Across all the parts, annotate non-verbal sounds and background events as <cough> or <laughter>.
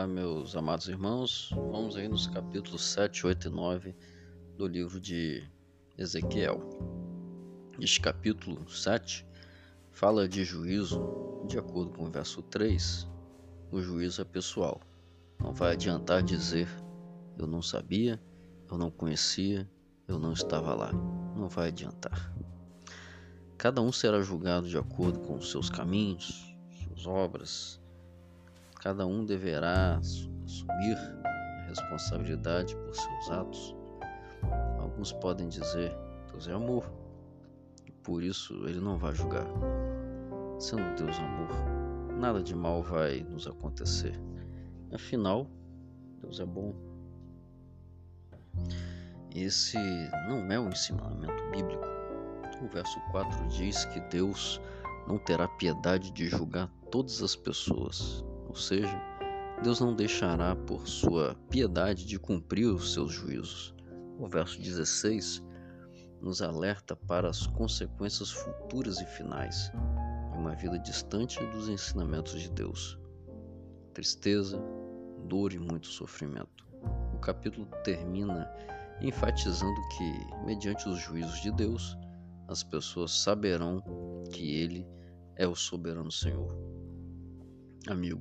Olá, meus amados irmãos. Vamos aí nos capítulos 7, 8 e 9 do livro de Ezequiel. Este capítulo 7 fala de juízo, de acordo com o verso 3, o juízo é pessoal. Não vai adiantar dizer eu não sabia, eu não conhecia, eu não estava lá. Não vai adiantar. Cada um será julgado de acordo com os seus caminhos, suas obras, Cada um deverá assumir a responsabilidade por seus atos. Alguns podem dizer: Deus é amor, e por isso ele não vai julgar. Sendo Deus amor, nada de mal vai nos acontecer. Afinal, Deus é bom. Esse não é um ensinamento bíblico. O verso 4 diz que Deus não terá piedade de julgar todas as pessoas, ou seja, Deus não deixará por sua piedade de cumprir os seus juízos. O verso 16 nos alerta para as consequências futuras e finais de uma vida distante dos ensinamentos de Deus. Tristeza, dor e muito sofrimento. O capítulo termina enfatizando que, mediante os juízos de Deus, as pessoas saberão que Ele é o soberano Senhor. Amigo,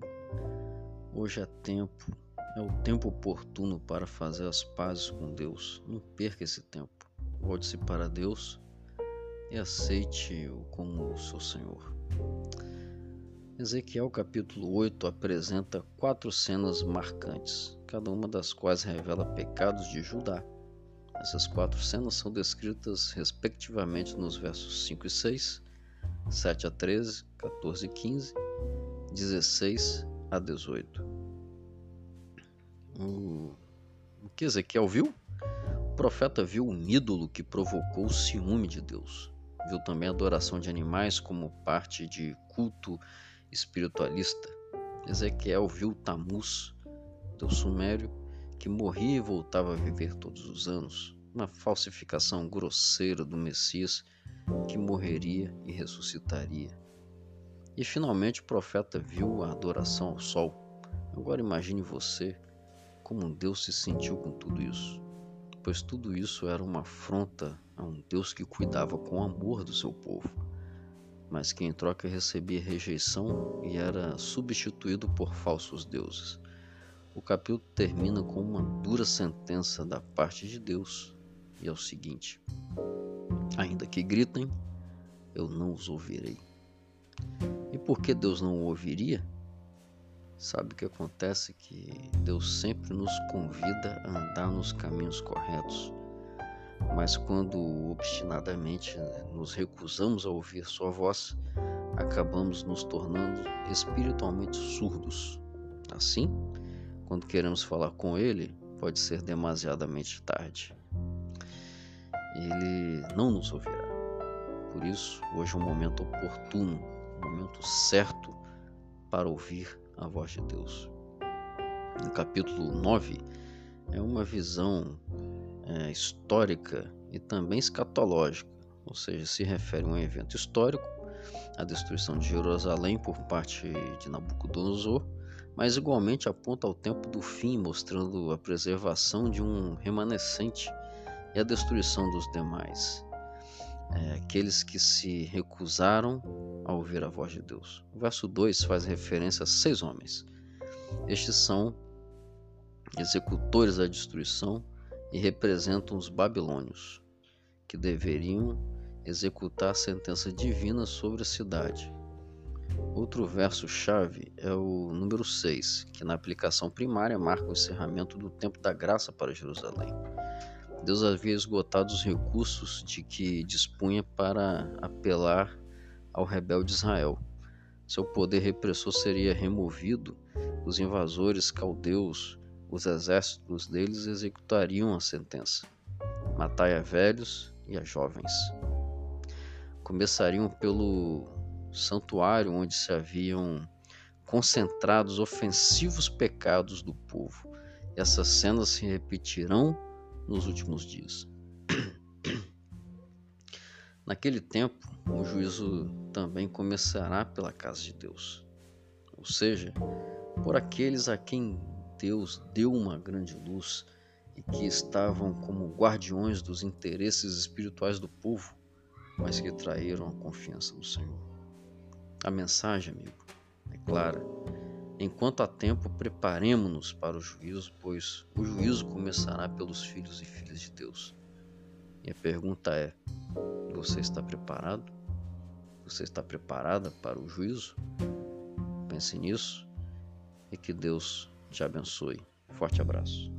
Hoje é tempo, é o tempo oportuno para fazer as pazes com Deus. Não perca esse tempo. Volte-se para Deus e aceite-o como seu Senhor. Ezequiel capítulo 8 apresenta quatro cenas marcantes, cada uma das quais revela pecados de Judá. Essas quatro cenas são descritas respectivamente nos versos 5 e 6, 7 a 13, 14 e 15, 16 a 18. O, que Ezequiel viu? O profeta viu um ídolo que provocou o ciúme de Deus. Viu também a adoração de animais como parte de culto espiritualista. Ezequiel viu Tamuz, Deus sumério, que morria e voltava a viver todos os anos. Uma falsificação grosseira do Messias que morreria e ressuscitaria. E finalmente o profeta viu a adoração ao sol. Agora imagine você como Deus se sentiu com tudo isso, pois tudo isso era uma afronta a um Deus que cuidava com amor do seu povo, mas que em troca recebia rejeição e era substituído por falsos deuses. O capítulo termina com uma dura sentença da parte de Deus, e é o seguinte: Ainda que gritem, eu não os ouvirei. Por que Deus não o ouviria? Sabe o que acontece? Que Deus sempre nos convida a andar nos caminhos corretos. Mas quando obstinadamente nos recusamos a ouvir Sua voz, acabamos nos tornando espiritualmente surdos. Assim, quando queremos falar com Ele, pode ser demasiadamente tarde. Ele não nos ouvirá. Por isso, hoje é um momento oportuno momento certo para ouvir a voz de Deus. No capítulo 9 é uma visão é, histórica e também escatológica, ou seja, se refere a um evento histórico, a destruição de Jerusalém por parte de Nabucodonosor, mas igualmente aponta ao tempo do fim, mostrando a preservação de um remanescente e a destruição dos demais é, aqueles que se recusaram a ouvir a voz de Deus. O verso 2 faz referência a seis homens. Estes são executores da destruição e representam os babilônios, que deveriam executar a sentença divina sobre a cidade. Outro verso-chave é o número 6, que na aplicação primária marca o encerramento do tempo da graça para Jerusalém. Deus havia esgotado os recursos de que dispunha para apelar ao rebelde Israel. Seu poder repressor seria removido, os invasores caldeus, os exércitos deles executariam a sentença. Matai a velhos e a jovens. Começariam pelo santuário onde se haviam concentrados ofensivos pecados do povo. Essas cenas se repetirão nos últimos dias. <clears throat> Naquele tempo, o juízo também começará pela casa de Deus. ou seja, por aqueles a quem Deus deu uma grande luz e que estavam como guardiões dos interesses espirituais do povo, mas que traíram a confiança no Senhor. A mensagem, amigo, é clara. Enquanto há tempo, preparemos-nos para o juízo, pois o juízo começará pelos filhos e filhas de Deus. E a pergunta é: você está preparado? Você está preparada para o juízo? Pense nisso e que Deus te abençoe. Forte abraço.